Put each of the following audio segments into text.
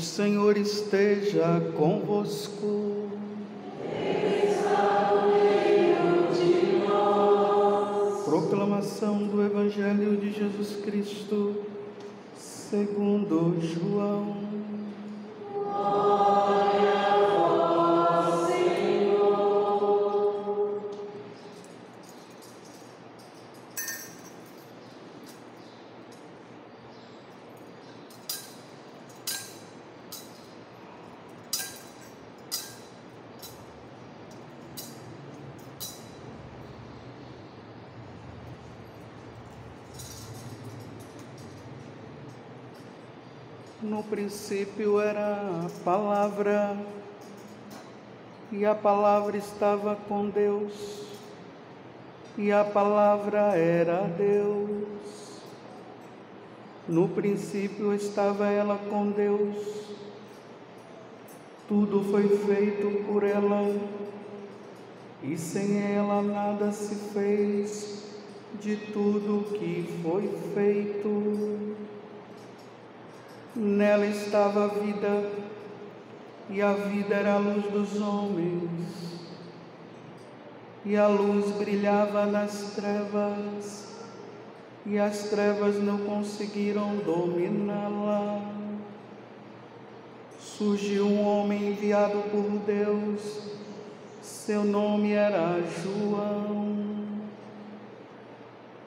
O Senhor esteja convosco. Proclamação do Evangelho de Jesus Cristo, segundo João. No princípio era a palavra, e a palavra estava com Deus, e a palavra era Deus. No princípio estava ela com Deus, tudo foi feito por ela, e sem ela nada se fez de tudo que foi feito. Nela estava a vida, e a vida era a luz dos homens. E a luz brilhava nas trevas, e as trevas não conseguiram dominá-la. Surgiu um homem enviado por Deus, seu nome era João.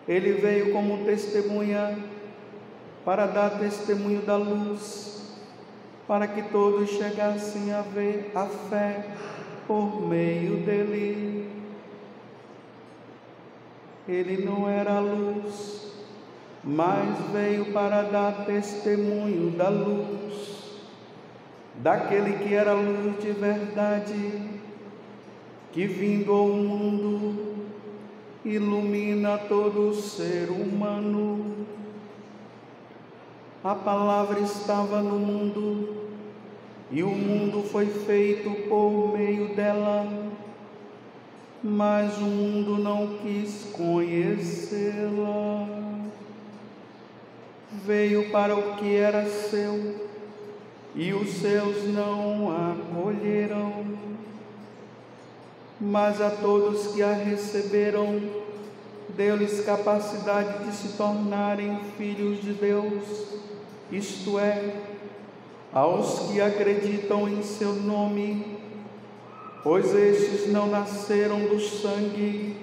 Ele veio como testemunha para dar testemunho da luz, para que todos chegassem a ver a fé por meio dele. Ele não era a luz, mas veio para dar testemunho da luz, daquele que era luz de verdade, que vindo ao mundo ilumina todo ser humano. A palavra estava no mundo e o mundo foi feito por meio dela, mas o mundo não quis conhecê-la. Veio para o que era seu e os seus não a acolheram, mas a todos que a receberam, deu-lhes capacidade de se tornarem filhos de Deus isto é, aos que acreditam em seu nome, pois estes não nasceram do sangue,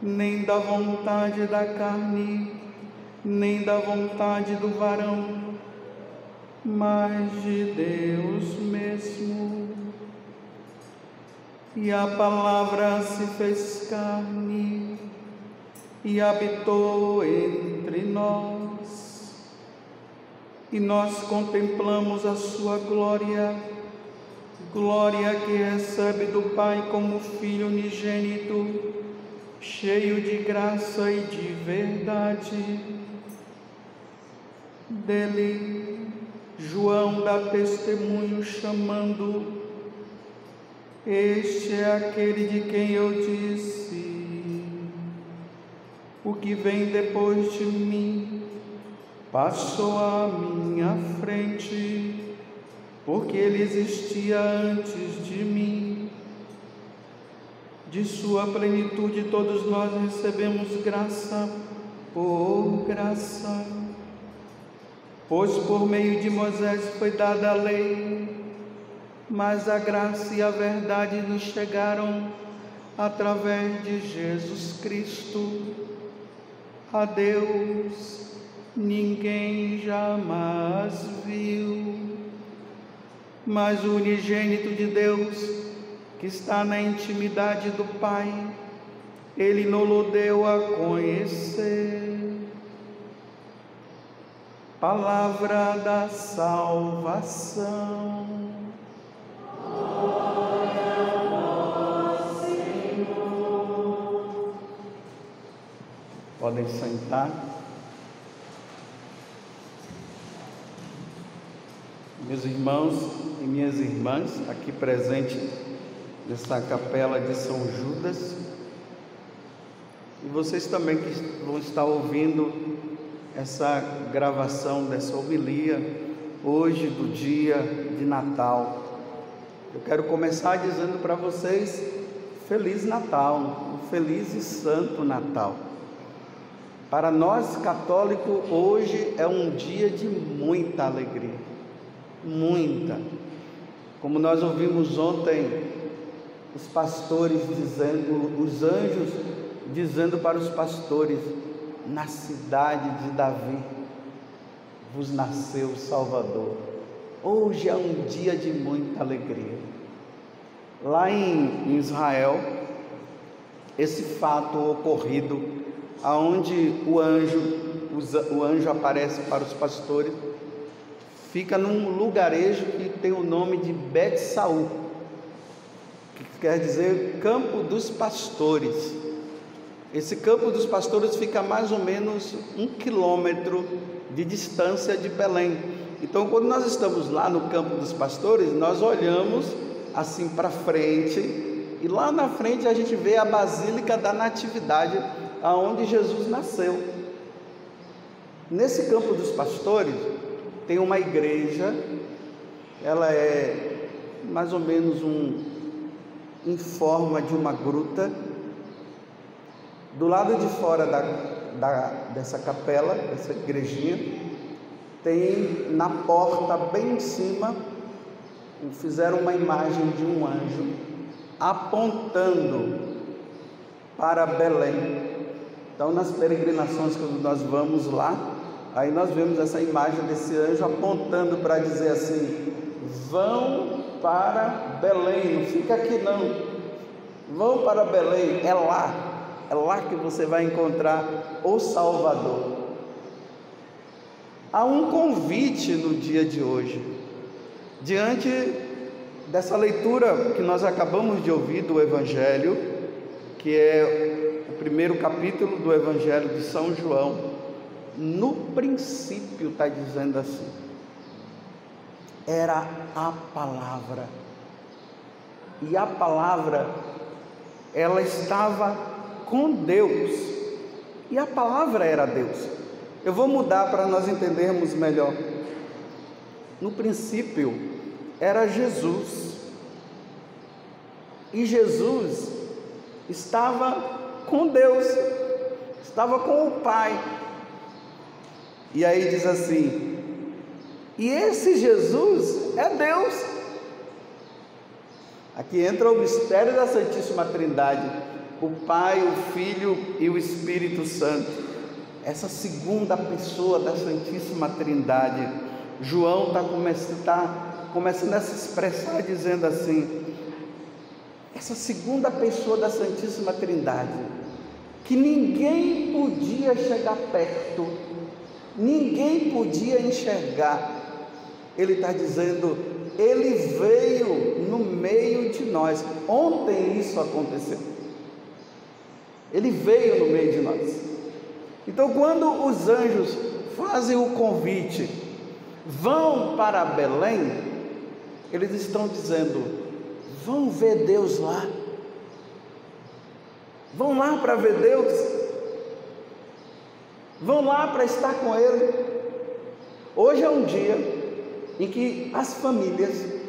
nem da vontade da carne, nem da vontade do varão, mas de Deus mesmo. E a palavra se fez carne e habitou entre nós e nós contemplamos a sua glória, glória que recebe do Pai como Filho unigênito, cheio de graça e de verdade. Dele, João dá testemunho chamando, Este é aquele de quem eu disse, o que vem depois de mim passou à minha frente, porque ele existia antes de mim. De sua plenitude todos nós recebemos graça por graça. Pois por meio de Moisés foi dada a lei, mas a graça e a verdade nos chegaram através de Jesus Cristo. A Deus ninguém jamais viu. mas o unigênito de Deus, que está na intimidade do Pai, ele nos deu a conhecer. Palavra da salvação. Podem sentar. Meus irmãos e minhas irmãs, aqui presente nessa capela de São Judas, e vocês também que vão estar ouvindo essa gravação dessa homilia hoje do dia de Natal. Eu quero começar dizendo para vocês Feliz Natal, um feliz e santo Natal. Para nós católicos, hoje é um dia de muita alegria, muita. Como nós ouvimos ontem, os pastores dizendo, os anjos dizendo para os pastores: na cidade de Davi vos nasceu o Salvador. Hoje é um dia de muita alegria. Lá em Israel, esse fato ocorrido aonde o anjo, o anjo aparece para os pastores, fica num lugarejo que tem o nome de Bet Saul, que quer dizer campo dos pastores. Esse campo dos pastores fica a mais ou menos um quilômetro de distância de Belém. Então, quando nós estamos lá no campo dos pastores, nós olhamos assim para frente e lá na frente a gente vê a Basílica da Natividade aonde Jesus nasceu. Nesse campo dos pastores tem uma igreja, ela é mais ou menos um em forma de uma gruta. Do lado de fora da, da, dessa capela, dessa igrejinha, tem na porta bem em cima, fizeram uma imagem de um anjo apontando para Belém. Então, nas peregrinações, quando nós vamos lá, aí nós vemos essa imagem desse anjo apontando para dizer assim: vão para Belém, não fica aqui não, vão para Belém, é lá, é lá que você vai encontrar o Salvador. Há um convite no dia de hoje, diante dessa leitura que nós acabamos de ouvir do Evangelho, que é primeiro capítulo do Evangelho de São João, no princípio está dizendo assim: era a palavra, e a palavra, ela estava com Deus, e a palavra era Deus. Eu vou mudar para nós entendermos melhor. No princípio era Jesus, e Jesus estava com Deus, estava com o Pai. E aí diz assim: e esse Jesus é Deus. Aqui entra o mistério da Santíssima Trindade, o Pai, o Filho e o Espírito Santo. Essa segunda pessoa da Santíssima Trindade. João está começando, tá começando a se expressar dizendo assim: essa segunda pessoa da Santíssima Trindade que ninguém podia chegar perto, ninguém podia enxergar. Ele está dizendo, ele veio no meio de nós. Ontem isso aconteceu. Ele veio no meio de nós. Então, quando os anjos fazem o convite, vão para Belém, eles estão dizendo: vão ver Deus lá. Vão lá para ver Deus. Vão lá para estar com Ele. Hoje é um dia em que as famílias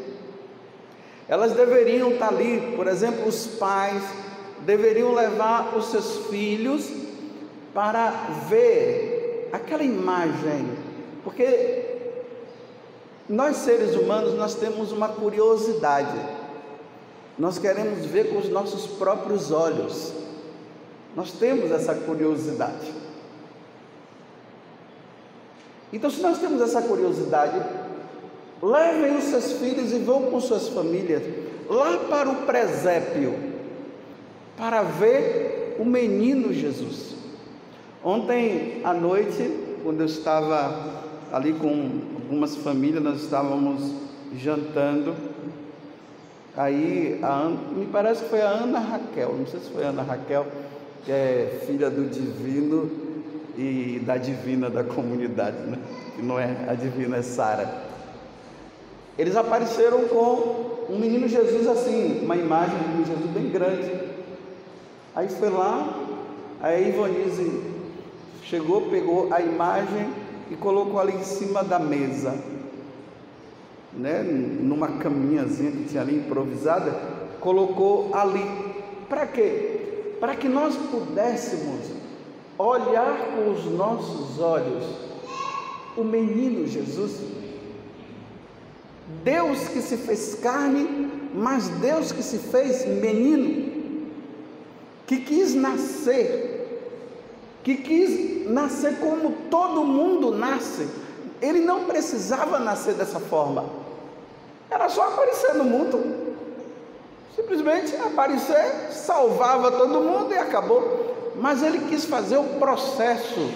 elas deveriam estar ali, por exemplo, os pais deveriam levar os seus filhos para ver aquela imagem, porque nós seres humanos nós temos uma curiosidade. Nós queremos ver com os nossos próprios olhos. Nós temos essa curiosidade. Então, se nós temos essa curiosidade, levem os seus filhos e vão com suas famílias lá para o presépio para ver o menino Jesus. Ontem à noite, quando eu estava ali com algumas famílias, nós estávamos jantando. Aí, me parece que foi a Ana Raquel, não sei se foi a Ana Raquel, que é filha do divino e da divina da comunidade, né? Que não é a divina, é Sara. Eles apareceram com um menino Jesus assim, uma imagem de um Jesus bem grande. Aí foi lá, a Ivonise chegou, pegou a imagem e colocou ali em cima da mesa, né, numa caminhazinha que tinha ali improvisada, colocou ali. Para quê? Para que nós pudéssemos olhar com os nossos olhos o menino Jesus. Deus que se fez carne, mas Deus que se fez menino, que quis nascer, que quis nascer como todo mundo nasce. Ele não precisava nascer dessa forma, era só aparecer no mundo. Simplesmente aparecer, salvava todo mundo e acabou. Mas ele quis fazer o processo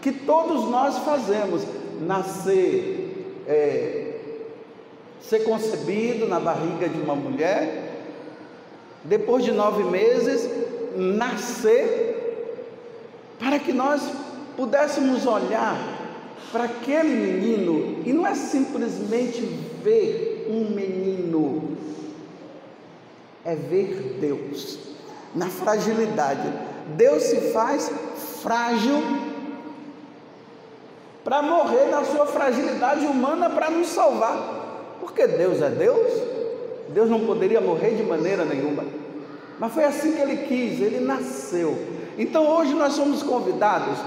que todos nós fazemos: nascer, é, ser concebido na barriga de uma mulher, depois de nove meses, nascer, para que nós pudéssemos olhar para aquele menino e não é simplesmente ver um menino, é ver Deus na fragilidade. Deus se faz frágil para morrer na sua fragilidade humana para nos salvar. Porque Deus é Deus, Deus não poderia morrer de maneira nenhuma. Mas foi assim que ele quis, ele nasceu. Então hoje nós somos convidados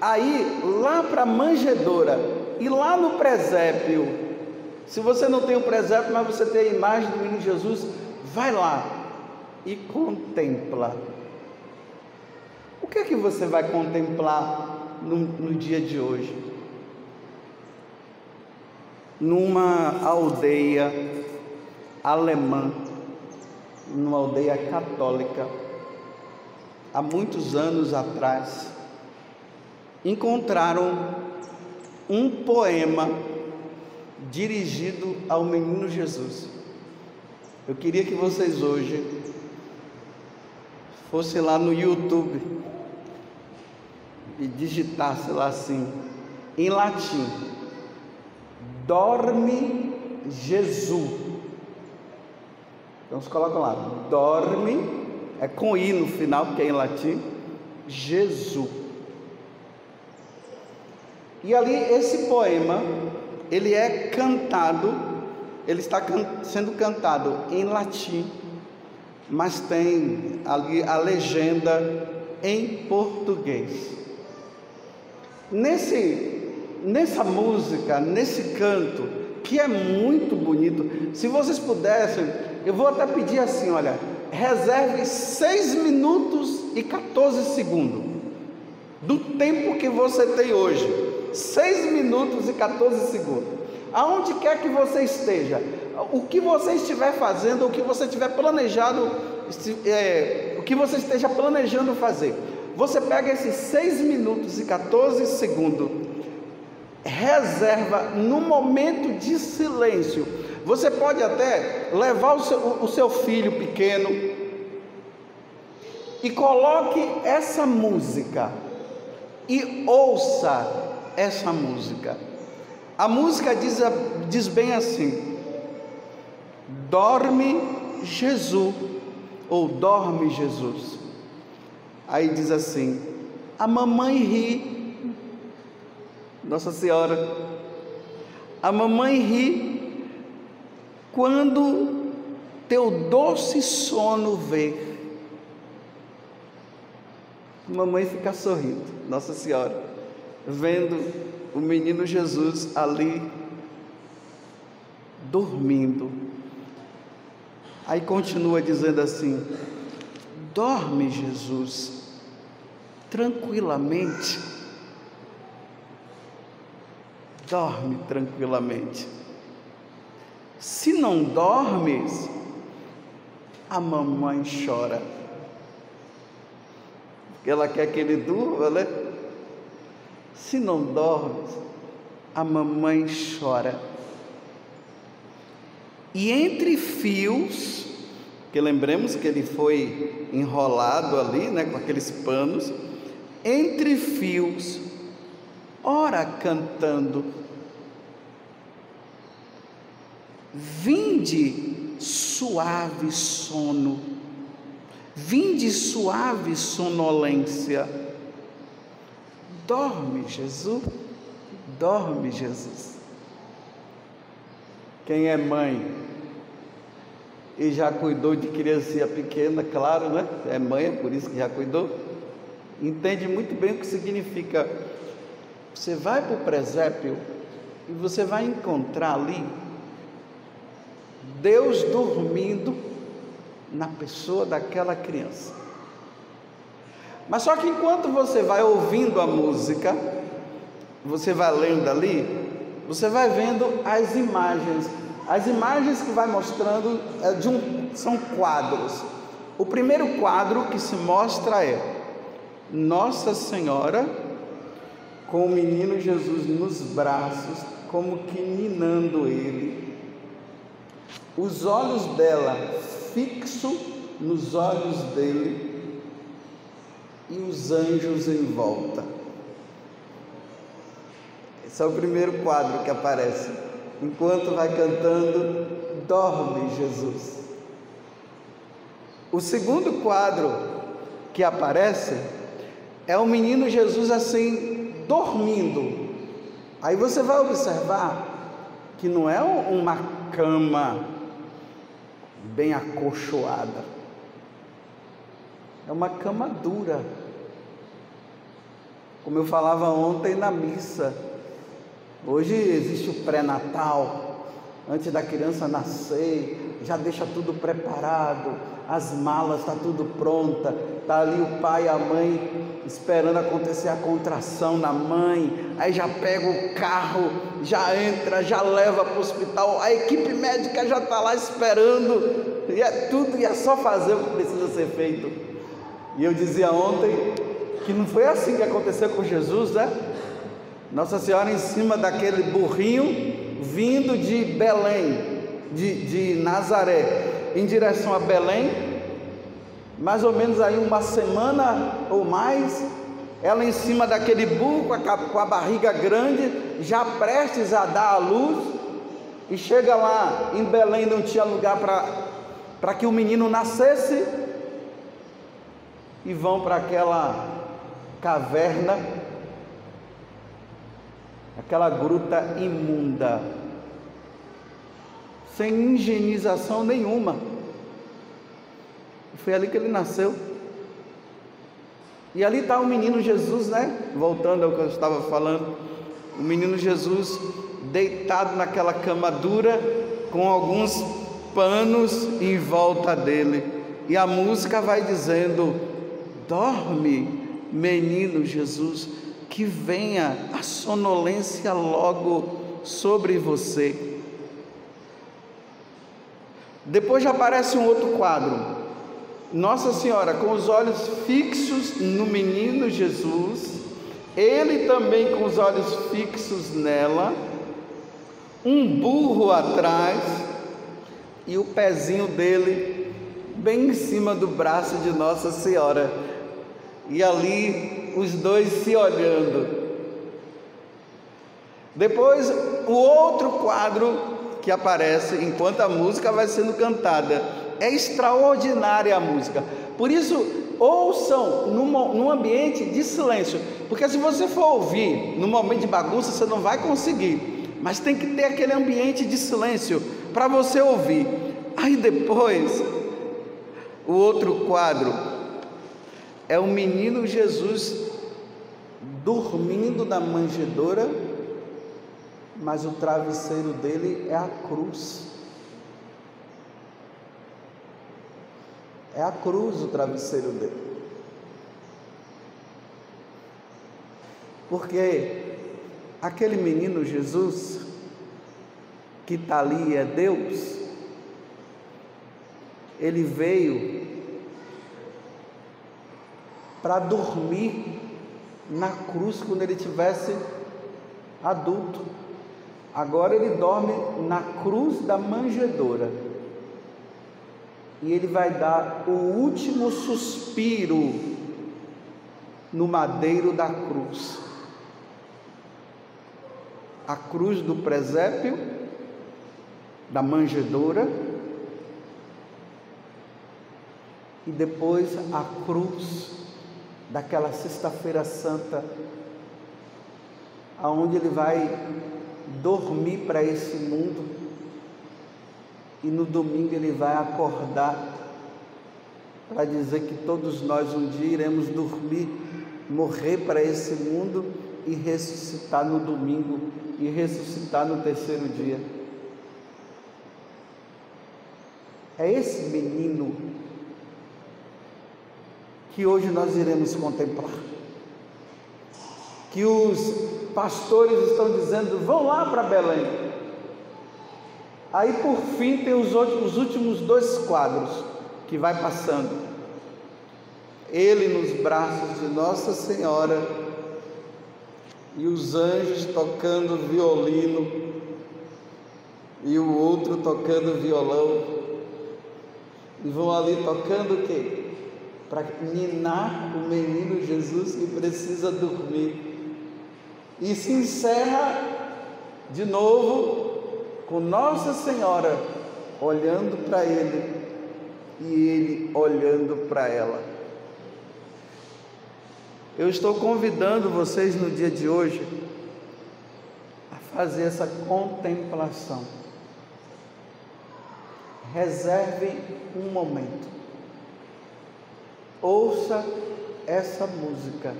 a ir lá para a manjedoura e lá no presépio. Se você não tem o presépio, mas você tem a imagem do menino Jesus, vai lá e contempla. O que é que você vai contemplar no, no dia de hoje? Numa aldeia alemã, numa aldeia católica, há muitos anos atrás, encontraram um poema dirigido ao menino Jesus. Eu queria que vocês hoje fossem lá no YouTube e digitassem lá assim, em latim: Dorme Jesus. Então, se colocam lá, dorme, é com I no final, porque é em latim, Jesus. E ali esse poema, ele é cantado, ele está can sendo cantado em latim, mas tem ali a legenda em português. Nesse, nessa música, nesse canto, que é muito bonito, se vocês pudessem, eu vou até pedir assim: olha, reserve 6 minutos e 14 segundos do tempo que você tem hoje. 6 minutos e 14 segundos. Aonde quer que você esteja, o que você estiver fazendo, o que você tiver planejado, é, o que você esteja planejando fazer, você pega esses 6 minutos e 14 segundos, reserva no momento de silêncio. Você pode até levar o seu, o seu filho pequeno e coloque essa música e ouça essa música. A música diz, diz bem assim: Dorme Jesus, ou dorme Jesus. Aí diz assim: A mamãe ri, Nossa Senhora, a mamãe ri quando teu doce sono. A mamãe fica sorrindo, Nossa Senhora vendo o menino Jesus ali dormindo. Aí continua dizendo assim: dorme, Jesus, tranquilamente. Dorme tranquilamente. Se não dormes, a mamãe chora. Ela quer que ele durma, né? Se não dormes, a mamãe chora. E entre fios, que lembremos que ele foi enrolado ali, né, com aqueles panos, entre fios, ora cantando, vinde suave sono, vinde suave sonolência, dorme Jesus, dorme Jesus. Quem é mãe e já cuidou de criancinha pequena, claro, né? É mãe, é por isso que já cuidou. Entende muito bem o que significa. Você vai para o presépio e você vai encontrar ali Deus dormindo na pessoa daquela criança. Mas só que enquanto você vai ouvindo a música, você vai lendo ali, você vai vendo as imagens. As imagens que vai mostrando é um, são quadros. O primeiro quadro que se mostra é Nossa Senhora com o menino Jesus nos braços, como que ninando ele. Os olhos dela fixo nos olhos dele e os anjos em volta. Esse é o primeiro quadro que aparece. Enquanto vai cantando, dorme Jesus. O segundo quadro que aparece é o menino Jesus assim, dormindo. Aí você vai observar que não é uma cama bem acolchoada, é uma cama dura. Como eu falava ontem na missa, Hoje existe o pré-natal, antes da criança nascer, já deixa tudo preparado, as malas está tudo pronta, tá ali o pai a mãe esperando acontecer a contração na mãe, aí já pega o carro, já entra, já leva para o hospital, a equipe médica já está lá esperando, e é tudo, e é só fazer o que precisa ser feito. E eu dizia ontem que não foi assim que aconteceu com Jesus, né? Nossa Senhora em cima daquele burrinho vindo de Belém, de, de Nazaré, em direção a Belém, mais ou menos aí uma semana ou mais, ela em cima daquele burro com a, barriga grande, já prestes a dar a luz, e chega lá em Belém, não tinha lugar para que o menino nascesse, e vão para aquela caverna aquela gruta imunda, sem higienização nenhuma. Foi ali que ele nasceu. E ali está o menino Jesus, né? Voltando ao que eu estava falando, o menino Jesus deitado naquela cama dura, com alguns panos em volta dele. E a música vai dizendo: Dorme, menino Jesus que venha a sonolência logo sobre você. Depois já aparece um outro quadro. Nossa Senhora com os olhos fixos no menino Jesus, ele também com os olhos fixos nela, um burro atrás e o pezinho dele bem em cima do braço de Nossa Senhora. E ali os dois se olhando. Depois, o outro quadro que aparece enquanto a música vai sendo cantada. É extraordinária a música. Por isso, ouçam num, num ambiente de silêncio. Porque se você for ouvir no momento de bagunça, você não vai conseguir. Mas tem que ter aquele ambiente de silêncio para você ouvir. Aí depois, o outro quadro é o menino Jesus dormindo na manjedoura, mas o travesseiro dele é a cruz. É a cruz o travesseiro dele. Porque aquele menino Jesus, que está ali é Deus, ele veio para dormir na cruz quando ele tivesse adulto. Agora ele dorme na cruz da manjedoura. E ele vai dar o último suspiro no madeiro da cruz. A cruz do presépio, da manjedoura, e depois a cruz daquela sexta-feira santa, aonde ele vai dormir para esse mundo e no domingo ele vai acordar para dizer que todos nós um dia iremos dormir, morrer para esse mundo e ressuscitar no domingo e ressuscitar no terceiro dia. É esse menino que hoje nós iremos contemplar. Que os pastores estão dizendo: vão lá para Belém. Aí por fim tem os, últimos dois quadros que vai passando. Ele nos braços de Nossa Senhora e os anjos tocando violino e o outro tocando violão. E vão ali tocando o quê? para ninar o menino Jesus que precisa dormir. E se encerra de novo com Nossa Senhora olhando para ele e ele olhando para ela. Eu estou convidando vocês no dia de hoje a fazer essa contemplação. Reserve um momento ouça essa música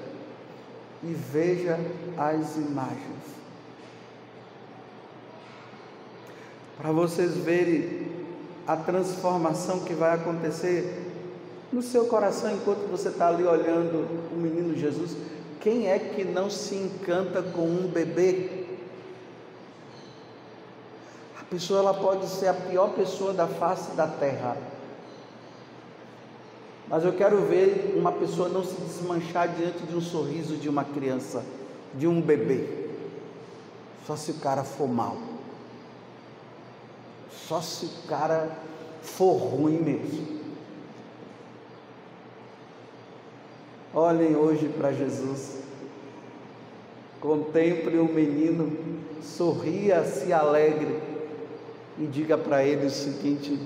e veja as imagens. Para vocês verem a transformação que vai acontecer no seu coração enquanto você está ali olhando o menino Jesus. Quem é que não se encanta com um bebê? A pessoa ela pode ser a pior pessoa da face da terra mas eu quero ver uma pessoa não se desmanchar diante de um sorriso de uma criança, de um bebê. Só se o cara for mal. Só se o cara for ruim mesmo. Olhem hoje para Jesus. Contemple o menino, sorria, se alegre e diga para ele o seguinte: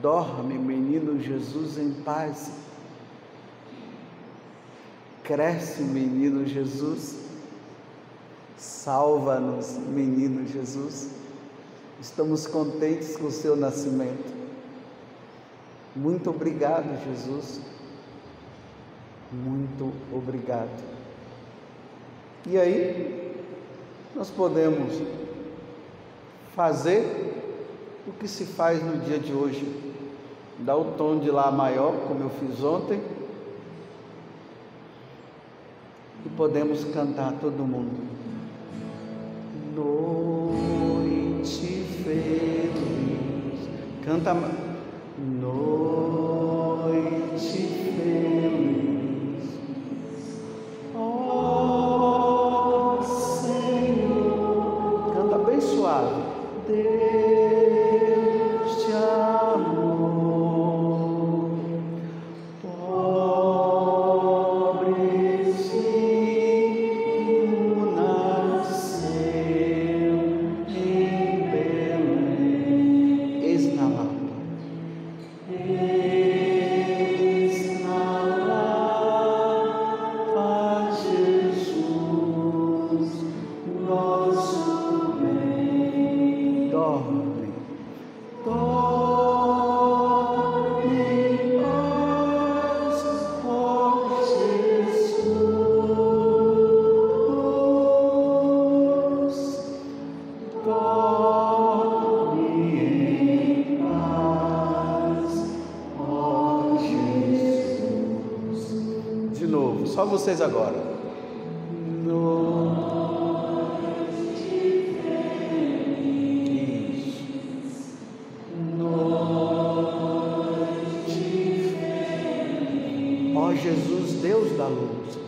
Dorme, menino Jesus, em paz. Cresce, menino Jesus. Salva-nos, menino Jesus. Estamos contentes com o seu nascimento. Muito obrigado, Jesus. Muito obrigado. E aí, nós podemos fazer o que se faz no dia de hoje dá o tom de Lá maior, como eu fiz ontem, e podemos cantar todo mundo. Noite canta noite vocês agora. Isso. Ó Jesus, Deus da luz.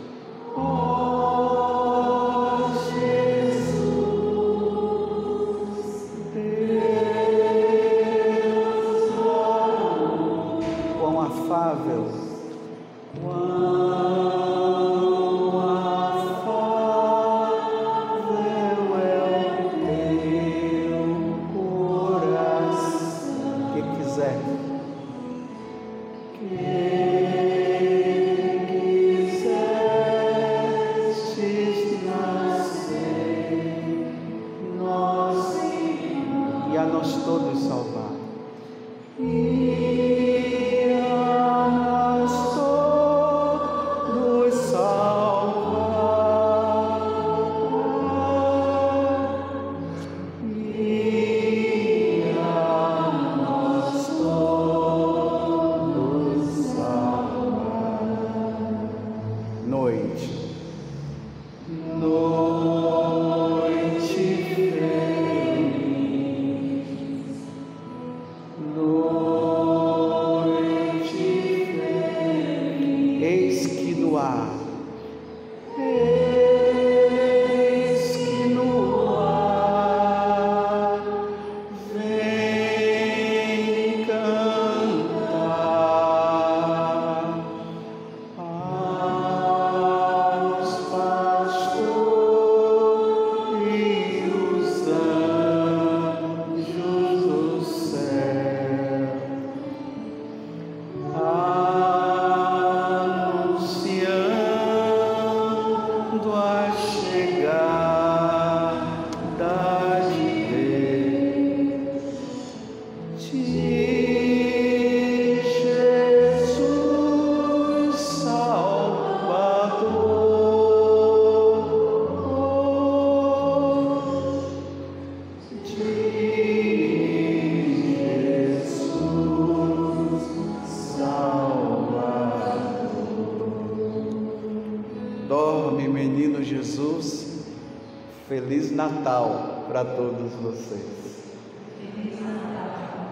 Feliz Natal para todos vocês.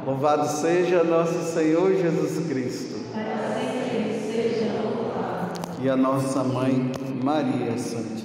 Louvado seja nosso Senhor Jesus Cristo. Para sempre seja louvado. E a nossa mãe Maria Santíssima.